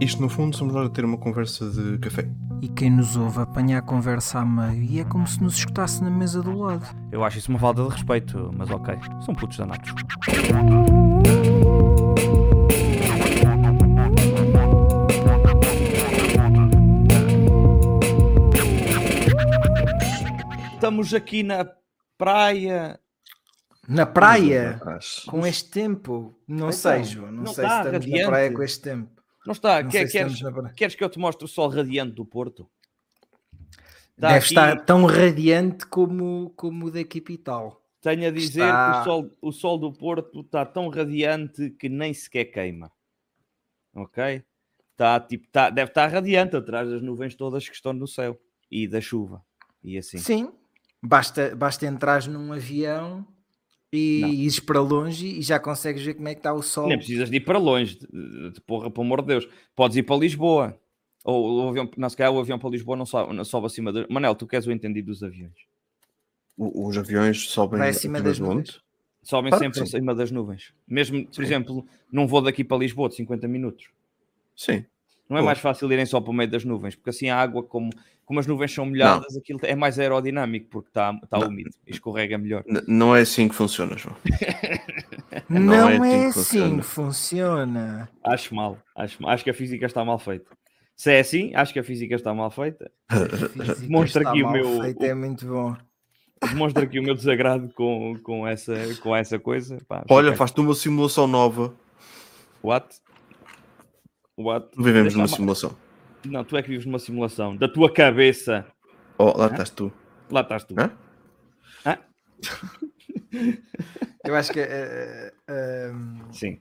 Isto, no fundo, somos nós a ter uma conversa de café. E quem nos ouve apanha a conversa a meio e é como se nos escutasse na mesa do lado. Eu acho isso uma falta de respeito, mas ok. São putos danados. Estamos aqui na praia. Na praia, com este tempo, não Então, sei, João. Não, não sei tá se estamos radiante. na praia com este tempo. Não está? Não Quer- queres, queres que eu te mostre o sol radiante do Porto? Está Deve aqui- estar tão radiante como, como o da capital. Tenho a dizer Está- que o sol, o sol do Porto está tão radiante que nem sequer queima. Ok? Está, tipo, está, deve estar radiante atrás das nuvens todas que estão no céu e da chuva. E assim. Sim, basta, basta entrar num avião e Não. ires para longe e já consegues ver como é que está o sol. Nem precisas de ir para longe, de, de porra, pelo amor de Deus. Podes ir para Lisboa. Ou o avião, não, se calhar o avião para Lisboa não sobe, não sobe acima de. Manel, tu queres o entendido dos aviões? O- Os aviões sobem Vai acima das nuvens. Sobem sempre sim. acima das nuvens. Mesmo, por Sim. exemplo, num voo daqui para Lisboa de 50 minutos. Sim. Não é Pô. mais fácil irem só para o meio das nuvens, porque assim a água, como, como as nuvens são molhadas, aquilo é mais aerodinâmico, porque está está Não. úmido e escorrega melhor. N- não é assim que funciona, João. Não, Não é é assim que assim que funciona. Acho mal, acho, acho que a física está mal feita. Se é assim, acho que a física está mal feita. Demonstra aqui o meu- feito, É muito bom. Demonstra aqui o meu desagrado com, com, essa, com essa coisa. Pá, Olha, fica- faz-te uma simulação nova. What? What? Vivemos Deixa numa ma- simulação. Não, tu é que vives numa simulação. Da tua cabeça. Oh, lá estás tu. Lá estás tu. Hã? Hã? Eu acho que eh, Sim.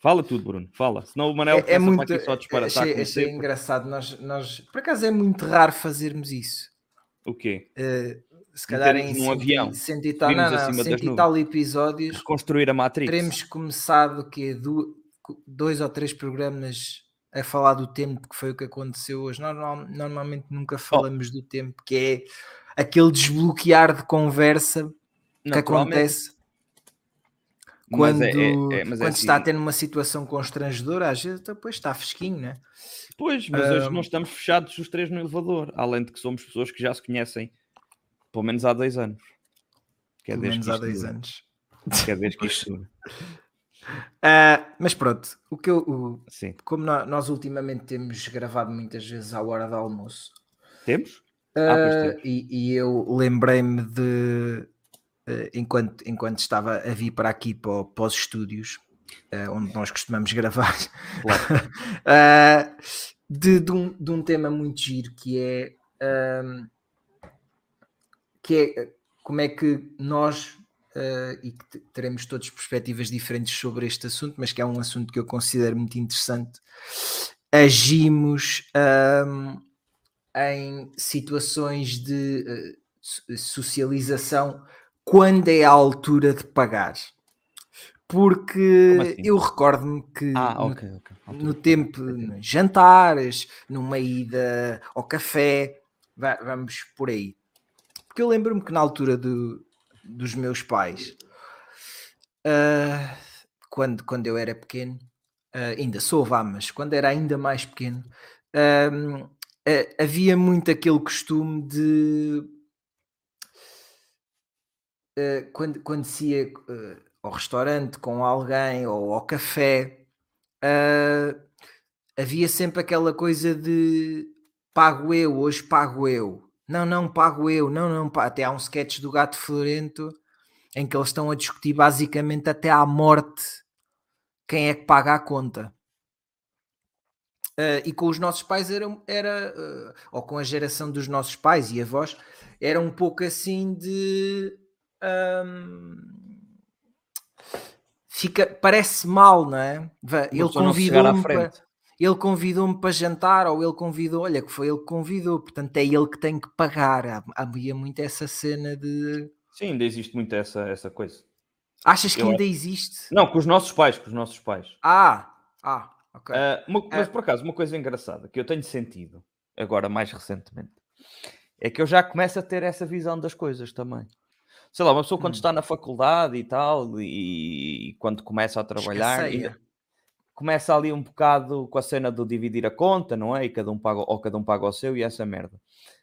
Fala tudo, Bruno. Fala. Senão o Manel é, é muito. aqui só a disparatar achei achei sempre. engraçado. Nós, nós, por acaso é muito raro fazermos isso. O quê? Eh, se calhar em e- avião, cento e tal, não, não, cento e tal episódios. Reconstruir a Matrix. Teremos começado que do, dois ou três programas a falar do tempo, que foi o que aconteceu hoje. Normal- normalmente nunca Oh. falamos do tempo, que é aquele desbloquear de conversa que acontece Mas quando, é- é- é- é quando se está a assim. ter uma situação constrangedora, às vezes depois está fresquinho, né? Pois, mas hoje Ahm. não estamos fechados os três no elevador. Além de que somos pessoas que já se conhecem pelo menos há dois anos. Que é Pelo menos há dois dura. anos. Que é desde que isto Ah, mas pronto, o que eu, o- como nó- nós ultimamente temos gravado muitas vezes à hora do almoço, Temos? Ah, pois Ah, temos. e, e eu lembrei-me de eh, enquanto, enquanto estava a vir para aqui para, para os estúdios onde nós costumamos gravar Claro. ah, de, de um, de um tema muito giro que é ahm, que é como é que nós ah, e que te- teremos todos perspectivas diferentes sobre este assunto, mas que é um assunto que eu considero muito interessante agimos ahm, em situações de so- socialização quando é a altura de pagar. Porque assim? eu recordo-me que Ah, no, ok, ok. no tempo, nos jantares, numa ida ao café, va- vamos por aí. Porque eu lembro-me que na altura do- dos meus pais, ah, quando, quando eu era pequeno, ah, ainda sou, vá, mas quando era ainda mais pequeno, ah, havia muito aquele costume de quando, quando se ia ao restaurante com alguém ou ao café, havia sempre aquela coisa de pago eu, hoje pago eu. Não, não, pago eu, não, não, pá. até há um sketch do Gato Florento em que eles estão a discutir basicamente até à morte quem é que paga a conta. Ah, e com os nossos pais era, era ah, ou com a geração dos nossos pais e avós, era um pouco assim de ahm, fica, parece mal, não é? Ele convidou-me para. Ele convidou-me para jantar, ou ele convidou, olha, que foi ele que convidou, portanto é ele que tem que pagar. Havia muito essa cena de Sim, ainda existe muito essa, essa coisa. achas que Eu ainda existe? Não, com os nossos pais, com os nossos pais. Ah, ah, ok. Ah, uma- mas Ah. por acaso, uma coisa engraçada que eu tenho sentido, agora mais recentemente, é que eu já começo a ter essa visão das coisas também. Sei lá, uma pessoa quando Hum. está na faculdade e tal, e, e quando começa a trabalhar, Escasseia. Começa ali um bocado com a cena do dividir a conta, não é? E cada um paga, ou cada um paga o seu e essa merda.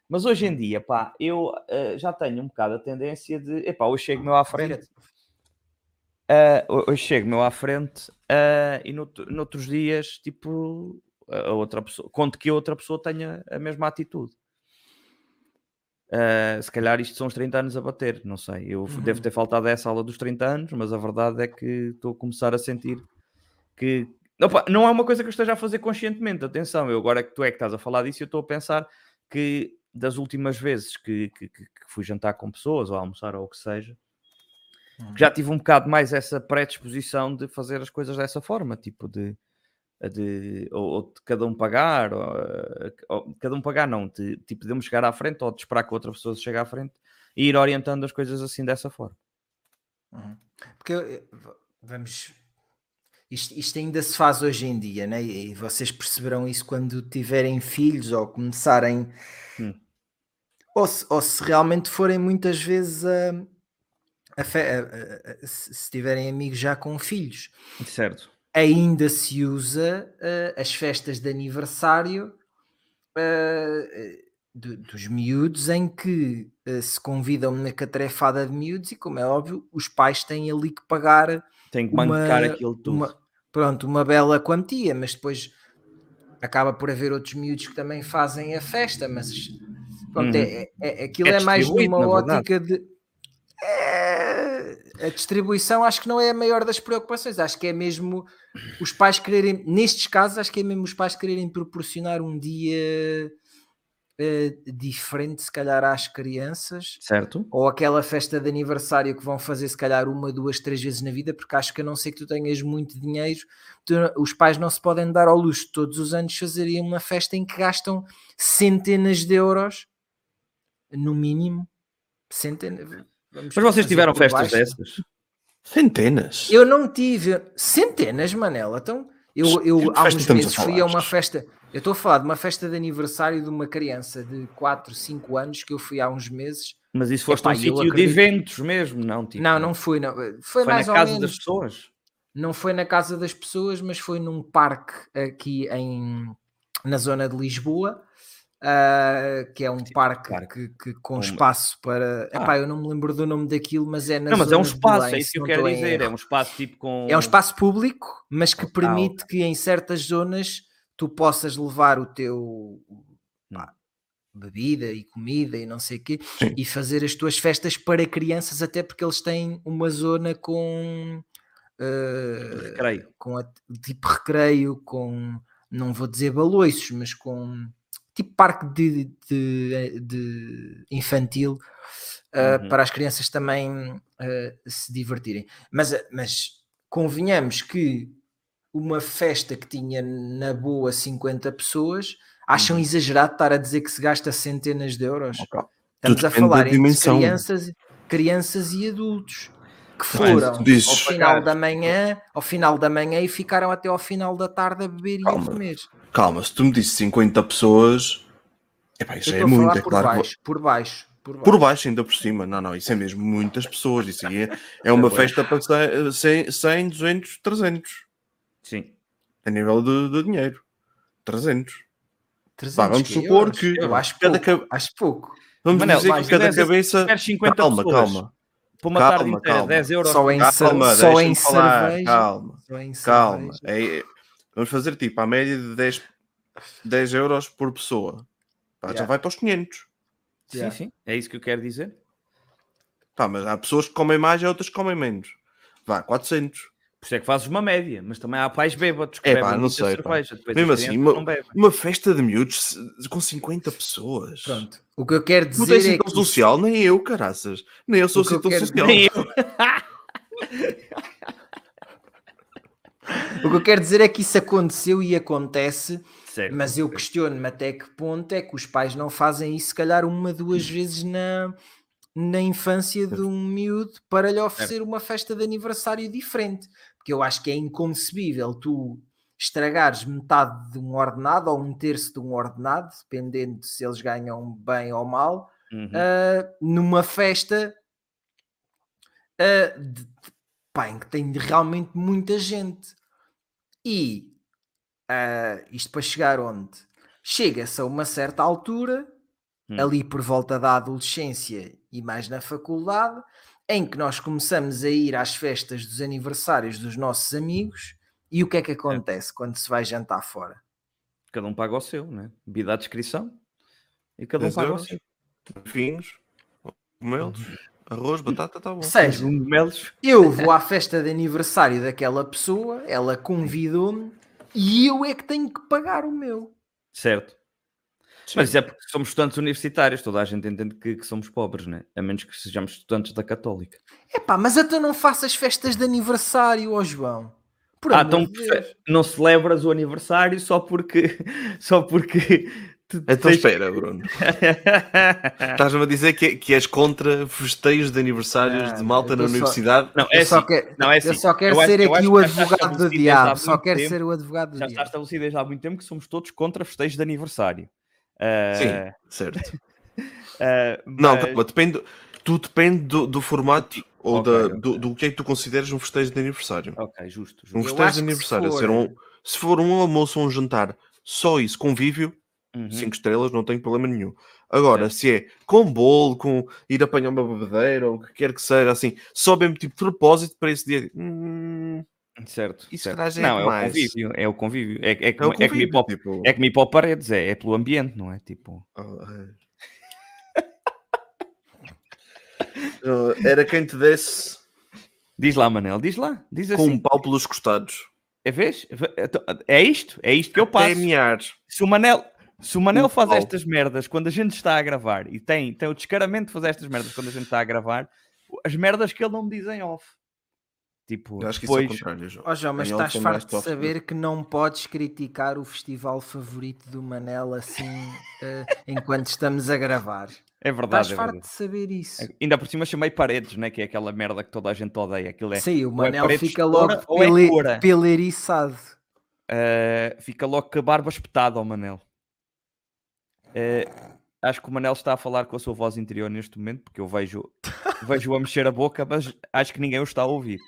Mas hoje em dia, pá, eu uh, já tenho um bocado a tendência de, epá, hoje chego meu à frente. Uh, hoje chego meu à frente uh, e no, noutros dias, tipo, a outra pessoa, conto que a outra pessoa tenha a mesma atitude. Uh, se calhar isto são os 30 anos a bater, não sei. Eu uhum. devo ter faltado a essa aula dos 30 anos, mas a verdade é que estou a começar a sentir que Opa, não é uma coisa que eu esteja a fazer conscientemente. Atenção, eu agora que tu é que estás a falar disso, eu estou a pensar que das últimas vezes que, que, que fui jantar com pessoas ou almoçar ou o que seja, uhum. já tive um bocado mais essa predisposição de fazer as coisas dessa forma, tipo de de, ou, ou, de cada um pagar, ou, ou, cada um pagar não, de, tipo, podemos chegar à frente ou de esperar que outra pessoa chegue à frente e ir orientando as coisas assim dessa forma. Uhum. Porque eh, vamos, isto, isto, ainda se faz hoje em dia, né? e vocês perceberão isso quando tiverem filhos ou começarem, hum. ou, se, ou se realmente forem muitas vezes a, a, a, a, se tiverem amigos já com filhos. Certo ainda se usa uh, as festas de aniversário uh, dos miúdos em que uh, se convidam na catrefada de miúdos e, como é óbvio, os pais têm ali que pagar. Tem que bancar aquilo tudo. Uma, pronto, uma bela quantia, mas depois acaba por haver outros miúdos que também fazem a festa, mas pronto, uhum. é, é, aquilo é, é mais numa ótica de. É, a distribuição acho que não é a maior das preocupações, acho que é mesmo os pais quererem, nestes casos, acho que é mesmo os pais quererem proporcionar um dia uh, diferente, se calhar, às crianças, certo? Ou aquela festa de aniversário que vão fazer, se calhar, uma, duas, três vezes na vida, porque acho que a não ser que tu tenhas muito dinheiro, tu, os pais não se podem dar ao luxo todos os anos fazerem uma festa em que gastam centenas de euros, no mínimo, centenas Vamos Mas vocês tiveram festas dessas? Centenas. Eu não tive centenas, Manela. Então, eu, eu há uns meses fui a uma festa. Eu estou a falar de uma festa de aniversário de uma criança de 4, 5 anos que eu fui há uns meses. Mas isso foste Epá, um sítio acredito... de eventos mesmo, não? Tipo, não, não fui. Não. Foi, foi mais na casa das pessoas? Não foi na casa das pessoas, mas foi num parque aqui em, na zona de Lisboa uh, que é um parque, Que, que, com espaço para. Ah. Epá, eu não me lembro do nome daquilo, mas é na Não, mas é um espaço, Belém, é isso que eu quero dizer. É um espaço tipo com. É um espaço público, mas que permite que em certas zonas tu possas levar o teu. Pá, bebida e comida e não sei o quê, Sim. e fazer as tuas festas para crianças, até porque eles têm uma zona com uh, recreio. com a, tipo recreio, com não vou dizer baloiços, mas com tipo parque de, de, de infantil uh, uhum. para as crianças também uh, se divertirem. Mas, mas convenhamos que uma festa que tinha na boa 50 pessoas acham uhum. exagerado estar a dizer que se gasta centenas de euros. Okay. Estamos Tudo a falar entre crianças, crianças e adultos que foram ao final da manhã, ao final da manhã e ficaram até ao final da tarde a beber calma, e a comer. Calma, se tu me disse 50 pessoas, epá, isso é muito, é por claro. Baixo, por baixo. Por baixo. por baixo, ainda por cima, não, não, isso é mesmo muitas pessoas. Isso aí é, é uma festa para 100, 100, 200, 300. Sim. A nível de, de dinheiro, 300. 300 Bah, vamos supor que eu acho cada pouco, acho pouco. Vamos Manel, dizer que cada cabeça. 50 calma, pessoas. calma por uma calma, tarde inteira, calma. 10 euros. Só em, calma, só em cerveja. Calma, em calma. É, vamos fazer tipo a média de 10, 10 euros por pessoa. Pá, yeah. Já vai para os 500. Sim, yeah. sim, é isso que eu quero dizer. Pá, mas há pessoas que comem mais e outras que comem menos. Vá, 400. Por isso é que fazes uma média, mas também há pais bêbados que é, pá, não sei, cerveja. Mesmo assim, uma, uma, festa de miúdos com 50 pessoas. Pronto. O que eu quero dizer não tem é que... social, nem eu, caraças. Nem eu sou sítão social. Nem eu. o que eu quero dizer é que isso aconteceu e acontece, certo, mas eu questiono-me até que ponto é que os pais não fazem isso, se calhar, uma, duas vezes na, na infância de um miúdo para lhe oferecer uma festa de aniversário diferente porque eu acho que é inconcebível tu estragares metade de um ordenado ou um terço de um ordenado, dependendo de se eles ganham bem ou mal, uhum. uh, numa festa uh, de, pá, em que tem realmente muita gente. E ah, isto para chegar onde? Chega-se a uma certa altura, Hum. ali por volta da adolescência e mais na faculdade, em que nós começamos a ir às festas dos aniversários dos nossos amigos. E o que é que acontece quando se vai jantar fora? Cada um paga o seu, né? Bebida à descrição e cada um 10 paga euros. o seu. Vinhos, cogumelos, arroz, batata, tá bom. Seja, Um melos. eu vou à festa de aniversário daquela pessoa, ela convidou-me e eu é que tenho que pagar o meu. Certo. Mas isso é porque somos estudantes universitários, toda a gente entende que, que somos pobres, né? A menos que sejamos estudantes da Católica. Epá, mas até não faças festas de aniversário, ó João. Por ah, então de Deus. não celebras o aniversário só porque. Só porque. Então tens- espera, Bruno. Estás-me a dizer que, que és contra festeios de aniversários Não, de malta eu na só- universidade? Não, é eu, só assim. quero, Não, é assim. eu só quero Eu acho- ser eu aqui acho o que já está advogado do diabo. Só quero tempo. ser o advogado do Já está diabo. estabelecido desde há muito tempo que somos todos contra festejos de aniversário. Ah, Sim, certo. ah, Não, mas- calma, depende, tu depende do, do formato ou Ok, da, ok. Do, do que é que tu consideras um festejo de aniversário. Ok, justo. Um justo. Eu festejo acho de que se aniversário, for- ser um, se for um almoço ou um jantar, só isso, convívio, Uhum. 5 estrelas, não tenho problema nenhum. Agora, se é com bolo, com ir apanhar uma bebedeira ou o que quer que seja, assim, só mesmo tipo de propósito para esse dia. hum, Certo. Isso certo. é Não, é o demais. convívio. É o convívio. É, é, é o como- é, convívio, para, o- tipo, é para o paredes, é, é pelo ambiente, não é? Tipo. ah, Era quem te desse Diz lá, Manel, diz lá. Diz com assim. um pau pelos costados. É, vês? Então, É isto? É isto que eu passo. Até mear. Se o Manel, se o Manel faz estas merdas quando a gente está a gravar e tem, tem o descaramento de fazer estas merdas quando a gente está a gravar, as merdas que ele não me diz em off. Tipo, Eu acho que isso é o depois, contrário, João. Ó João, mas estás é farto de saber que não podes criticar o festival favorito do Manel assim eh, enquanto estamos a gravar. é Estás verdade. É farto de saber isso. Ainda por cima chamei paredes, né? que é aquela merda que toda a gente odeia. Aquilo é, Sim, o é Manel paredes fica logo é pele, cora. peleiriçado. Uh, fica logo com a barba espetada ao Manel. Uh, acho que o Manel está a falar com a sua voz interior neste momento, porque eu vejo, vejo a mexer a boca, mas acho que ninguém o está a ouvir.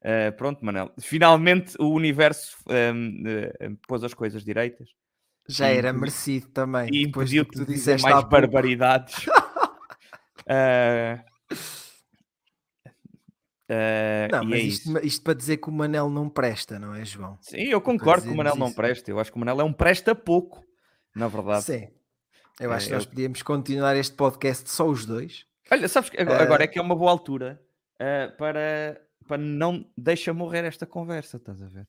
Uh, pronto, Manel. Finalmente o universo um, uh, pôs as coisas direitas Já era merecido também. e depois do que tu disseste mais barbaridades. Uh, uh, Não, mas é isto, isto para dizer que o Manel não presta, não é, João? Sim, eu concordo que o Manel não isso. presta. Eu acho que o Manel é um presta pouco, na verdade. Sim. Eu acho É, que nós eu- podíamos continuar este podcast só os dois. Olha, sabes que agora, Eh, agora é que é uma boa altura eh, para, para não deixa morrer esta conversa, estás a ver?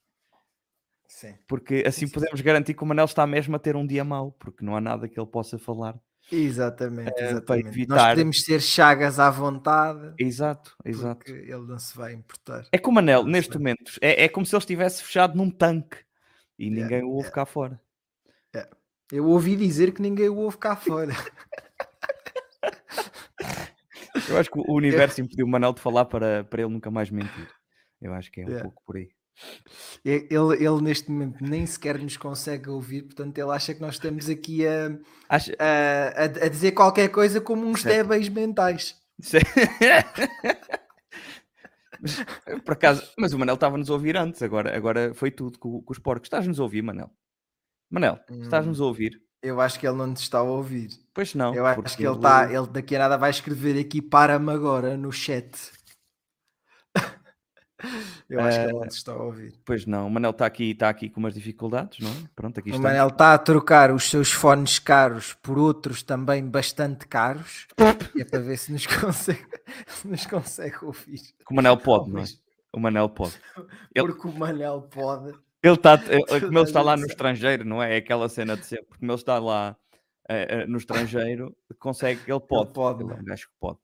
Sim. Porque assim sim, podemos garantir que o Manel está mesmo a ter um dia mau, porque não há nada que ele possa falar. Exatamente, para exatamente. Nós evitar- podemos ser chagas à vontade, Exato, exato. porque ele não se vai importar. É que o Manel, neste momento, é, é como se ele estivesse fechado num tanque e Yeah, ninguém o ouve cá fora. Eu ouvi dizer que ninguém o ouve cá fora. Eu acho que o universo impediu o Manel de falar para, para ele nunca mais mentir. Eu acho que é um Yeah. pouco por aí. Ele, ele- ele neste momento nem sequer nos consegue ouvir, portanto ele acha que nós estamos aqui a, a, a- a dizer qualquer coisa como uns Certo. débeis mentais. É- Mas, por acaso, mas o Manel estava-nos a ouvir antes, agora, agora foi tudo com, com os porcos. Estás-nos a ouvir, Manel? Manel, estás-nos a ouvir? Eu acho que ele não nos está a ouvir. Pois não. Eu acho que ele está, ele daqui a nada vai escrever aqui para-me agora no chat. Eu acho que ele não nos está a ouvir. Pois não, o Manel está aqui, está aqui com umas dificuldades, não é? Pronto, aqui O está. Manel está a trocar os seus fones caros por outros também bastante caros. é para ver se nos consegue, se nos consegue ouvir. O Manel pode, não é? O Manel pode. Ele- Porque o Manel pode. Ele está, eh, como Toda ele está lá no estrangeiro, não é? É aquela cena de sempre. Como ele está lá eh, eh, no estrangeiro, consegue, ele pode. pode, Ele é né? um gajo que pode.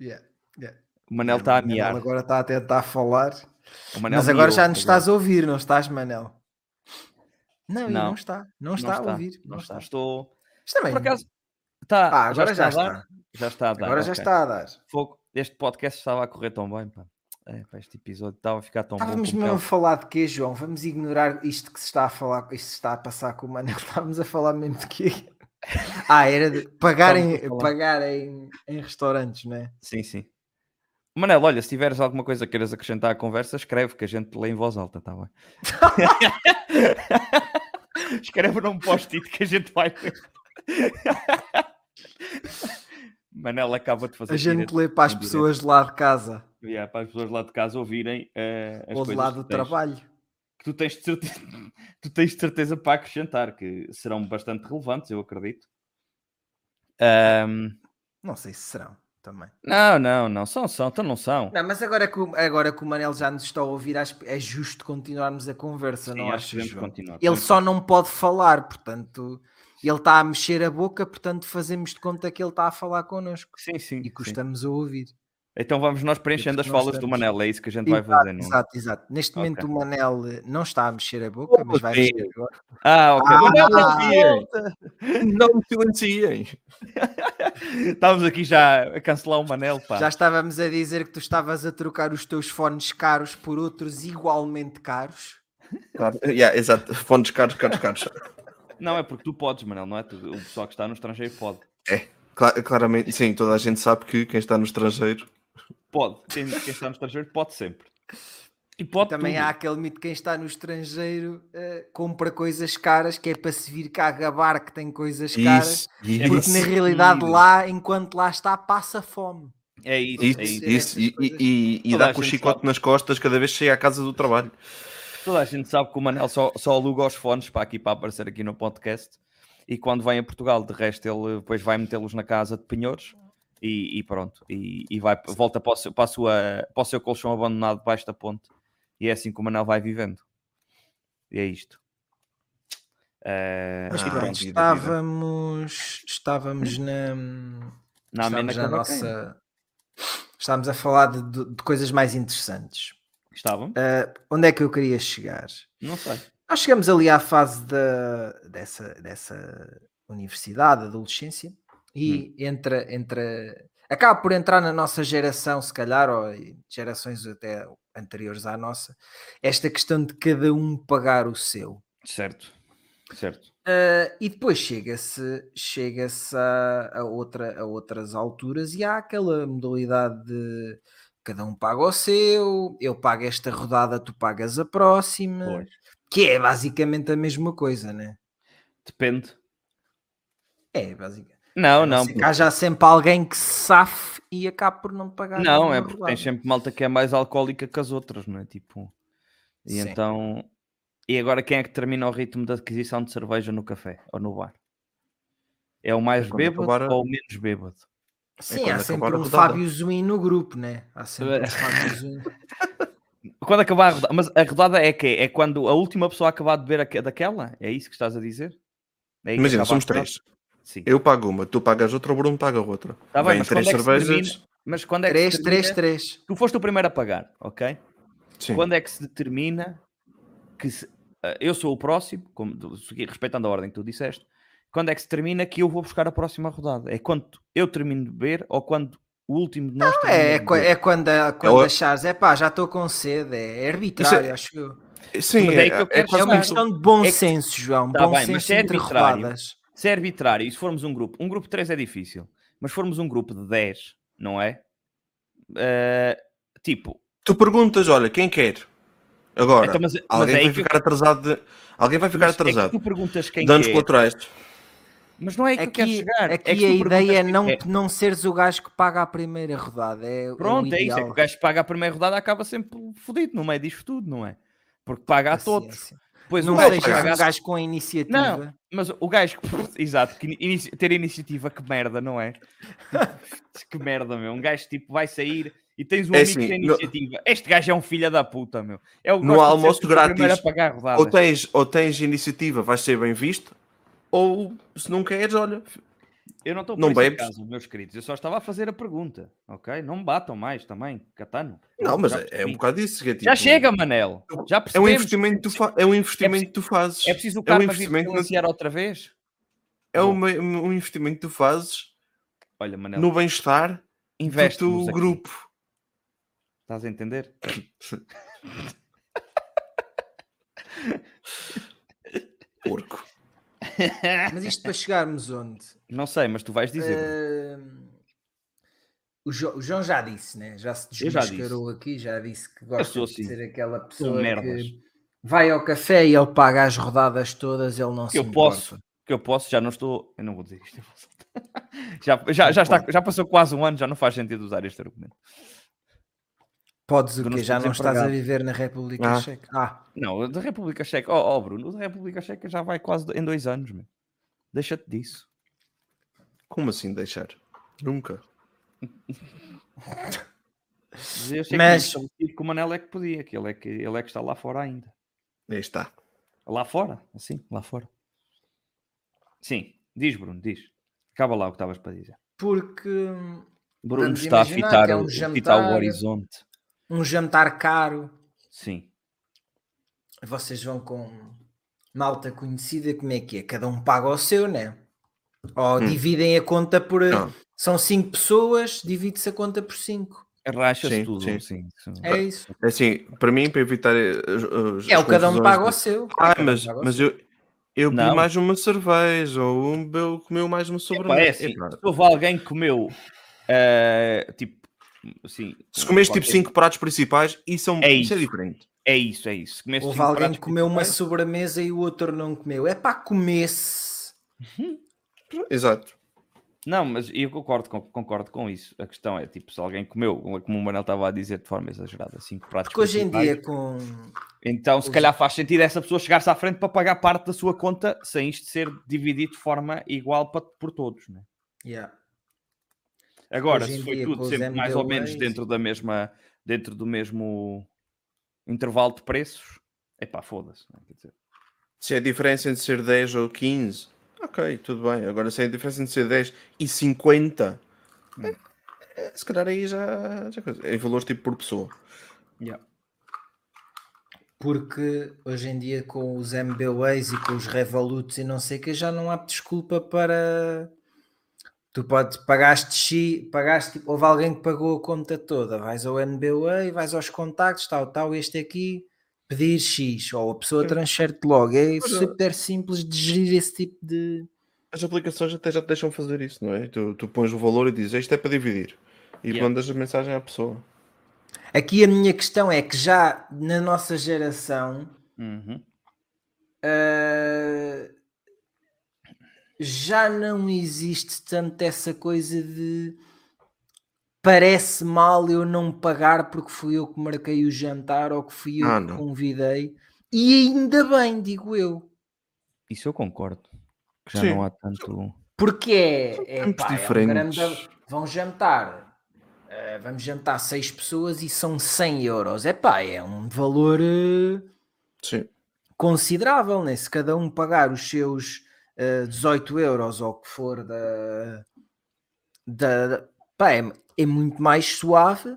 Yeah, yeah. O Manel está a miar. Agora está a tentar falar. Mas agora miou já nos agora. estás a ouvir, não estás, Manel? Não, ele Não. não está. Não está a ouvir. Não Não está. está. Estou. Isto também. Por acaso. Tá, Ah, agora já a dar? está. Já está a dar. Agora já ok. está a dar. Fogo. Este podcast estava a correr tão bem, pá. É, pá, este episódio estava a ficar tão Estávamos bom. como mesmo a aquele- falar de quê, João? Vamos ignorar isto que se está a falar, isto se está a passar com o Manel. Estávamos a falar mesmo de quê? Ah, era de pagar, em, Estávamos pagar em, em restaurantes, não é? Sim, sim. Manel, olha, se tiveres alguma coisa que queiras acrescentar à conversa, escreve que a gente lê em voz alta, tá bem? escreve num post-it que a gente vai ver. Manel acaba de fazer. A gente direto lê para as pessoas de lá de casa Yeah, para as pessoas lá de casa ouvirem eh, as ou de lá do trabalho. que tu tens de certeza, tu tens de certeza para acrescentar, que serão bastante relevantes, eu acredito. Ahm, Não sei se serão também. não, não, não, são, são, então não são. Não, mas agora que, o- agora que o Manel já nos está a ouvir, acho que é justo continuarmos a conversa, Sim, não acho continuar. Ele só não pode falar, portanto, ele está a mexer a boca, portanto, fazemos de conta que ele está a falar connosco Sim, sim. e sim. custamos a ouvir. Então vamos nós preenchendo as falas do estamos- Manel, é isso que a gente vai Exato, fazer, não é? Exato, exato. Neste Ok. momento o Manel eh, não está a mexer a boca, mas vai sim. mexer agora. Ah, ok. Ah, Manel, ah. Não me silenciem. Estávamos aqui já a cancelar o Manel, pá. Já estávamos a dizer que tu estavas a trocar os teus fones caros por outros igualmente caros. Claro. Yeah, exato. Fones caros, caros, caros. Não, é porque tu podes, Manel, não é? Tu- o pessoal que está no estrangeiro pode. Cla- claramente, sim, toda a gente sabe que quem está no estrangeiro. Pode. Quem, quem está no estrangeiro pode sempre. E pode Também tudo. há aquele mito de quem está no estrangeiro eh, compra coisas caras, que é para se vir cá gabar que tem coisas caras. Isso, Porque isso, na realidade Isso. lá, enquanto lá está, passa fome. É isso, isso, é isso. isso. E, e, e- e dá com o chicote sabe. nas costas cada vez que chega à casa do trabalho. Toda a gente sabe que o Manel só, só aluga os fones para aqui para aparecer aqui no podcast. E quando vem a Portugal, de resto, ele depois vai metê-los na casa de penhores e, e pronto. E, e vai, volta para o, seu, para, a sua, para o seu colchão abandonado debaixo da ponte. E é assim que o Manel vai vivendo. E é isto. Eh, Mas Ah, pronto, estávamos, estávamos na, Na estávamos na nossa. Estávamos a falar de- de coisas mais interessantes. Estavam? Ah, onde é que eu queria chegar? Não sei. Nós chegamos ali à fase da, dessa, dessa universidade, adolescência, e entra, entra, acaba por entrar na nossa geração, se calhar, ou gerações até anteriores à nossa, esta questão de cada um pagar o seu. Certo. Certo. Uh, e depois chega-se chega-se a, a outra, a outras alturas e há aquela modalidade de cada um paga o seu, eu pago esta rodada, tu pagas a próxima, Pois. que é basicamente a mesma coisa, né? Depende. É, basicamente. Não, não. ser que Há já sempre alguém que se safe e acaba por não pagar. Não, é porque rodada. tem sempre malta que é mais alcoólica que as outras, não é? Tipo. E Sim. então. E agora quem é que termina o ritmo de aquisição de cerveja no café ou no bar? É o mais quando bêbado acabar a- ou o menos bêbado? Sim, quando há sempre um rodada. Fábio Zuin no grupo, né? Há sempre um Fábio Zuin. Quando acabar a rodada. Mas a rodada é que É quando a última pessoa acabar de beber aque- daquela? É isso que estás a dizer? É que Imagina, somos três. Sim. Eu pago uma, tu pagas outra, o Bruno paga outra. Tá bem, mas três quando é que cervejas. Mas quando é que se 3, 3, termina- 3. Tu foste o primeiro a pagar, ok? Sim. Quando é que se determina que se- ah, eu sou o próximo, como, respeitando a ordem que tu disseste, quando é que se termina que eu vou buscar a próxima rodada? É quando eu termino de beber ou quando o último de nós termina É, é, de é quando, a- quando o- achares, é pá, já estou com sede, é arbitrário, Isso é- acho eu. Sim, Mas é que eu quero quase É uma questão de bom É que- senso, João. Tá bom bem, mas senso se é entre arbitrário, rodadas. Se é arbitrário e se formos um grupo, um grupo de 3 é difícil, mas formos um grupo de 10, não é? Ah, tipo, Tu perguntas, olha, quem quer? Agora, então, mas, mas alguém é aí vai que eu- ficar atrasado. de- Alguém vai ficar mas é que atrasado. tu perguntas quem Danos quer, colaterais. Mas não é que eu quero Aqui, chegar. é aqui que tu a ideia é não, quer. não seres o gajo que paga a primeira rodada. É, Pronto, é, o é isso. É que o gajo que paga a primeira rodada acaba sempre fodido no meio disto tudo, não é? Porque paga a Assim, todos. assim. Pois Não um gajo sejas que paga- gajo com a iniciativa. Não, mas o gajo que. Exato, que inici- ter iniciativa, que merda, não é? que merda, meu. Um gajo tipo vai sair e tens um É amigo assim, que tem no- iniciativa. Este gajo é um filho da puta, meu. É o que No almoço o grátis. Ou tens, ou tens iniciativa, vais ser bem visto, ou se não queres, olha, Eu não estou não bebes? caso, meus queridos. Eu só estava a fazer a pergunta, ok? Não me batam mais também, Catano. não, mas Já é, é um bocado isso. É, Já tipo, chega, Manel. Já É um percebemos. investimento que tu, é um investimento que tu fazes. É preciso o É um investimento na- financiar outra vez? É uma- um investimento que tu fazes Olha, Manel, no bem-estar do teu grupo. Estás a entender? Porco. Mas isto para chegarmos onde? Não sei, mas tu vais dizer. Ahm, O, jo, o João já disse, né? Já se desmascarou aqui, já disse que gosta de assim, ser aquela pessoa que vai ao café e ele paga as rodadas todas, ele não Que se eu importa. posso, que eu posso, já não estou. Eu não vou dizer isto. já, já, já, está, já passou quase um ano, já não faz sentido usar este argumento. Podes o quê? Já não estás a viver na República Ah. Checa? Ah, Não, o da República Checa, ó oh, Bruno, o da República Checa já vai quase em dois anos, meu. Deixa-te disso. Como assim deixar? Nunca. Mas eu sei Mas- que, o Manel é que podia, que ele é que, ele é que está lá fora ainda. Aí está. Lá fora, assim, lá fora. Sim, diz Bruno, diz. Acaba lá o que estavas para dizer. porque Bruno Vamos está a fitar, é um o- a fitar o jantar. horizonte. Um jantar caro, Sim. vocês vão com malta conhecida, como é que é? Cada um paga o seu, né? Ou Hum. dividem a conta por. Não. São cinco pessoas, divide-se a conta por cinco. Racha-se Sim, tudo, sim. sim. sim. É isso. É Assim, para mim, para evitar. eh, as- É as o cada um paga o seu. Ah, um mas, mas eu, eu bebi mais uma cerveja, ou um bebeu, comeu mais uma sobremesa. é assim, se houve alguém que comeu, eh, tipo, assim... se comeste tipo qualquer- 5 pratos principais, isso é, um, É isso é isso. diferente. É isso, é isso. Comeste Houve alguém que comeu uma sobremesa e o outro não comeu. É para comer-se. Exato. Não, mas eu concordo com, concordo com isso. A questão é, tipo, se alguém comeu, como o Manel estava a dizer de forma exagerada, cinco pratos Porque hoje em dia, com. Então, se hoje- calhar faz sentido essa pessoa chegar-se à frente para pagar parte da sua conta sem isto ser dividido de forma igual para, por todos, né? Yeah. Agora, em se foi dia, tudo sempre mais ou menos dentro da mesma, dentro do mesmo intervalo de preços, é pá, foda-se. Se é a diferença entre ser 10 ou 15, ok, tudo bem. Agora, se é a diferença entre ser 10 e 50, é- é, se calhar aí já, já coisa. É valores tipo por pessoa. Porque hoje em dia, com os MBWays e com os Revoluts e não sei o que, já não há desculpa para. Tu podes, pagaste X, pagaste, tipo, houve alguém que pagou a conta toda, vais ao NBWay, vais aos contactos, tal, tal, este aqui, pedir X, ou a pessoa transfere-te logo. É Pois é. super simples de gerir esse tipo de. As aplicações até já te deixam fazer isso, não é? Tu, tu pões o valor e dizes isto é para dividir. E Yeah. mandas a mensagem à pessoa. Aqui a minha questão é que já na nossa geração Uhum. Uh, já não existe tanto essa coisa de parece mal eu não pagar porque fui eu que marquei o jantar ou que fui eu Ah, que não. convidei. E ainda bem, digo eu. Isso eu concordo. Que já Sim. não há tanto. Porque é, é, pá, é um diferentes. grande- vão jantar. uh, vamos jantar seis pessoas e são 100 euros. É pá, é um valor uh, Sim. considerável, né? Se cada um pagar os seus eh, 18 euros ou o que for da, da, pá, é, é muito mais suave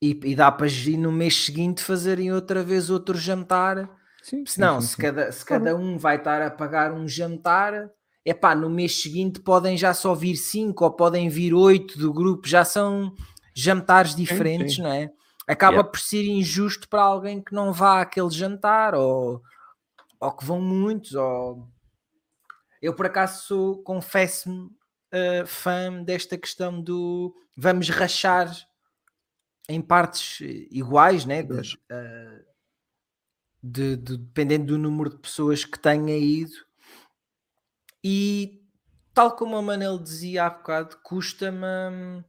e, e dá para gerir no mês seguinte fazerem outra vez outro jantar. Sim, Se não, se cada, se cada um vai estar a pagar um jantar, é pá, no mês seguinte podem já só vir 5 ou podem vir 8 do grupo, já são jantares diferentes, sim. não é? Acaba Yeah. por ser injusto para alguém que não vá àquele jantar ou, ou que vão muitos. Ou... Eu por acaso sou, confesso-me, eh, fã desta questão do vamos rachar em partes eh, iguais, né? De- eh, de- de- dependendo do número de pessoas que tenha ido. E tal como a Manel dizia há bocado, custa-me.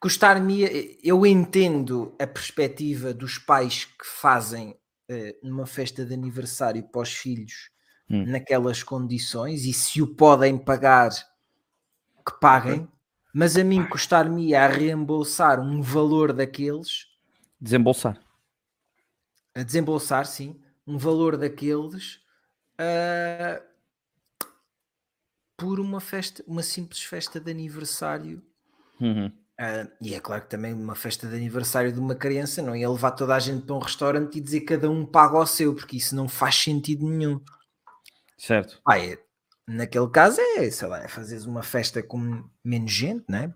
Custar-me. Eu entendo a perspectiva dos pais que fazem eh, numa festa de aniversário para os filhos Hum. naquelas condições e se o podem pagar, que paguem. Mas a mim custar-me a reembolsar um valor daqueles Desembolsar. a desembolsar, sim, um valor daqueles ah, por uma festa, uma simples festa de aniversário. Uhum. Ah, e é claro que também uma festa de aniversário de uma criança não ia levar toda a gente para um restaurante e dizer cada um paga o seu, porque isso não faz sentido nenhum. Certo. Ah, é- naquele caso é, sei lá, é fazeres uma festa com menos gente, não é?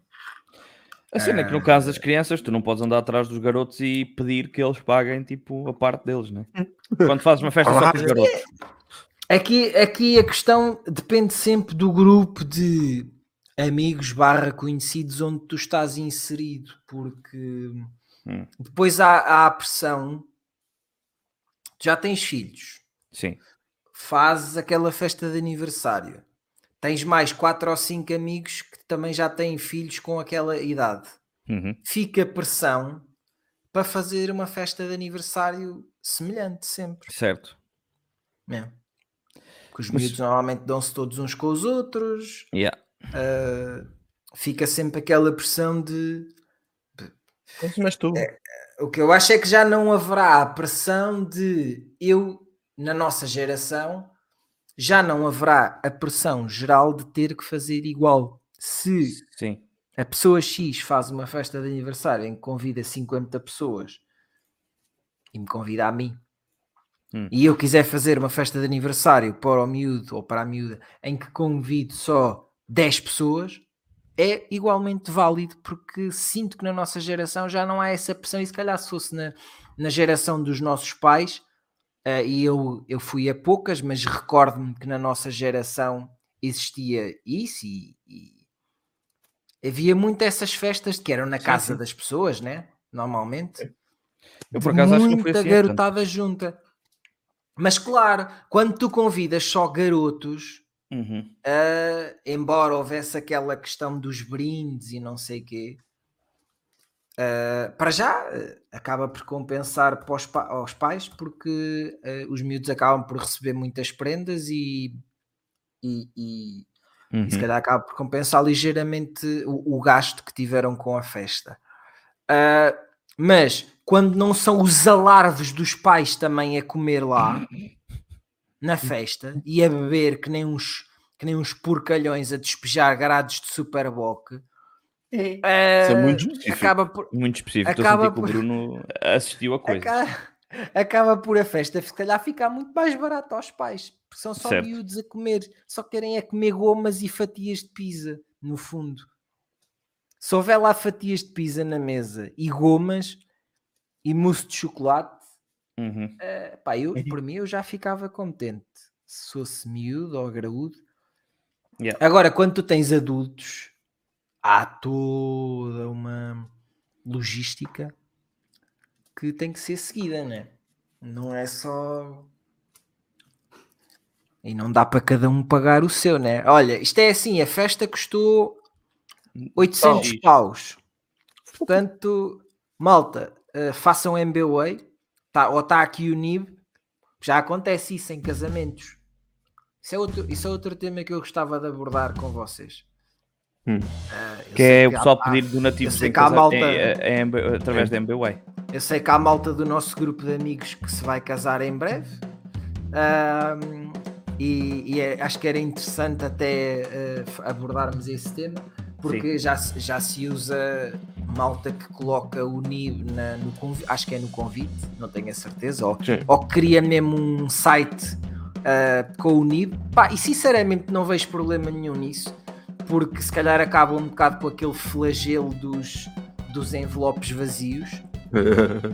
A cena é que no caso das crianças, tu não podes andar atrás dos garotos e pedir que eles paguem tipo a parte deles, né? Quando fazes uma festa só com os garotos. Aqui, aqui a questão depende sempre do grupo de amigos barra conhecidos onde tu estás inserido, porque Hum. depois há, há a pressão. Já tens filhos, Sim. Fazes aquela festa de aniversário, tens mais quatro ou cinco amigos que também já têm filhos com aquela idade. Uhum. Fica pressão para fazer uma festa de aniversário semelhante sempre. Certo. É. Que os Mas- miúdos normalmente dão-se todos uns com os outros. Yeah. ah, fica sempre aquela pressão de. Mas tu. O que eu acho é que já não haverá a pressão de eu, na nossa geração, já não haverá a pressão geral de ter que fazer igual. Se Sim. a pessoa X faz uma festa de aniversário em que convida 50 pessoas e me convida a mim, Hum. e eu quiser fazer uma festa de aniversário para o miúdo ou para a miúda em que convido só 10 pessoas, é igualmente válido porque sinto que na nossa geração já não há essa pressão e se calhar se fosse na, na geração dos nossos pais eh, e eu, eu fui a poucas, mas recordo-me que na nossa geração existia isso e, e havia muito essas festas que eram na Sim, casa sim. das pessoas, né? Normalmente. Eu por acaso acho que não assim. tanto. garotada junta. Mas claro, quando tu convidas só garotos, Uhum. ah, embora houvesse aquela questão dos brindes e não sei quê, ah, para já ah, acaba por compensar para os pa- aos pais porque ah, os miúdos acabam por receber muitas prendas e, e, e- e se Uhum. calhar acaba por compensar ligeiramente o, o gasto que tiveram com a festa. Mas quando não são os alarves dos pais também a comer lá na festa e a beber que nem uns, que nem uns porcalhões a despejar grados de superboc, ah, Isso é muito específico. acaba por, Muito específico. Estou a Acaba sentir que o por- Bruno assistiu a coisas. Acaba, acaba por a festa se calhar ficar muito mais barato aos pais, porque são só Certo. miúdos a comer, só querem é comer gomas e fatias de pizza, no fundo. Se houver lá fatias de pizza na mesa e gomas e mousse de chocolate, Uhum. eh, pá, eu, por mim eu já ficava contente. Se fosse miúdo ou graúdo. Yeah. Agora, quando tu tens adultos, há toda uma logística que tem que ser seguida, né? Não é só. E não dá para cada um pagar o seu, né? Olha, isto é assim: a festa custou 800 Paus. Portanto, malta, eh, façam MBWay, tá, ou está aqui o NIB. Já acontece isso em casamentos. Isso é, outro, isso é outro tema que eu gostava de abordar com vocês. Hum. Eu Que é o pessoal há- pedir donativos sei que há malta- em- em- através da MBWay. Eu sei que há malta do nosso grupo de amigos que se vai casar em breve. Ahm, e, e é- acho que era interessante até f- abordarmos esse tema, porque já, se- já se usa malta que coloca o NIB na- no convite, acho que é no convite, não tenho a certeza, ou, Sim. ou cria mesmo um site ah, com o NIB. Pá, e sinceramente não vejo problema nenhum nisso, porque se calhar acaba um bocado com aquele flagelo dos, dos envelopes vazios. Uh,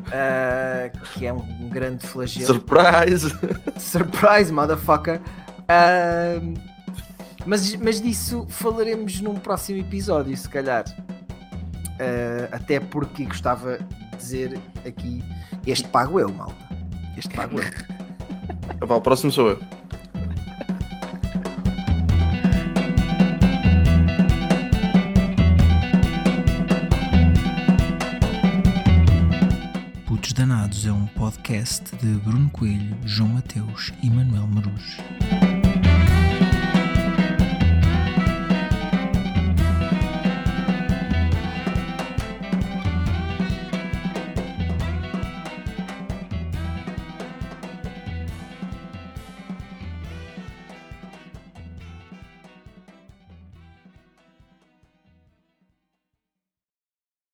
que é um grande flagelo. Surprise! Surprise, motherfucker! Uh, mas, mas disso falaremos num próximo episódio, se calhar. Uh, até porque gostava de dizer aqui: este pago eu, malta. Este pago eu. Vá, o próximo sou eu. Podcast de Bruno Coelho, João Mateus e Manuel Marujo.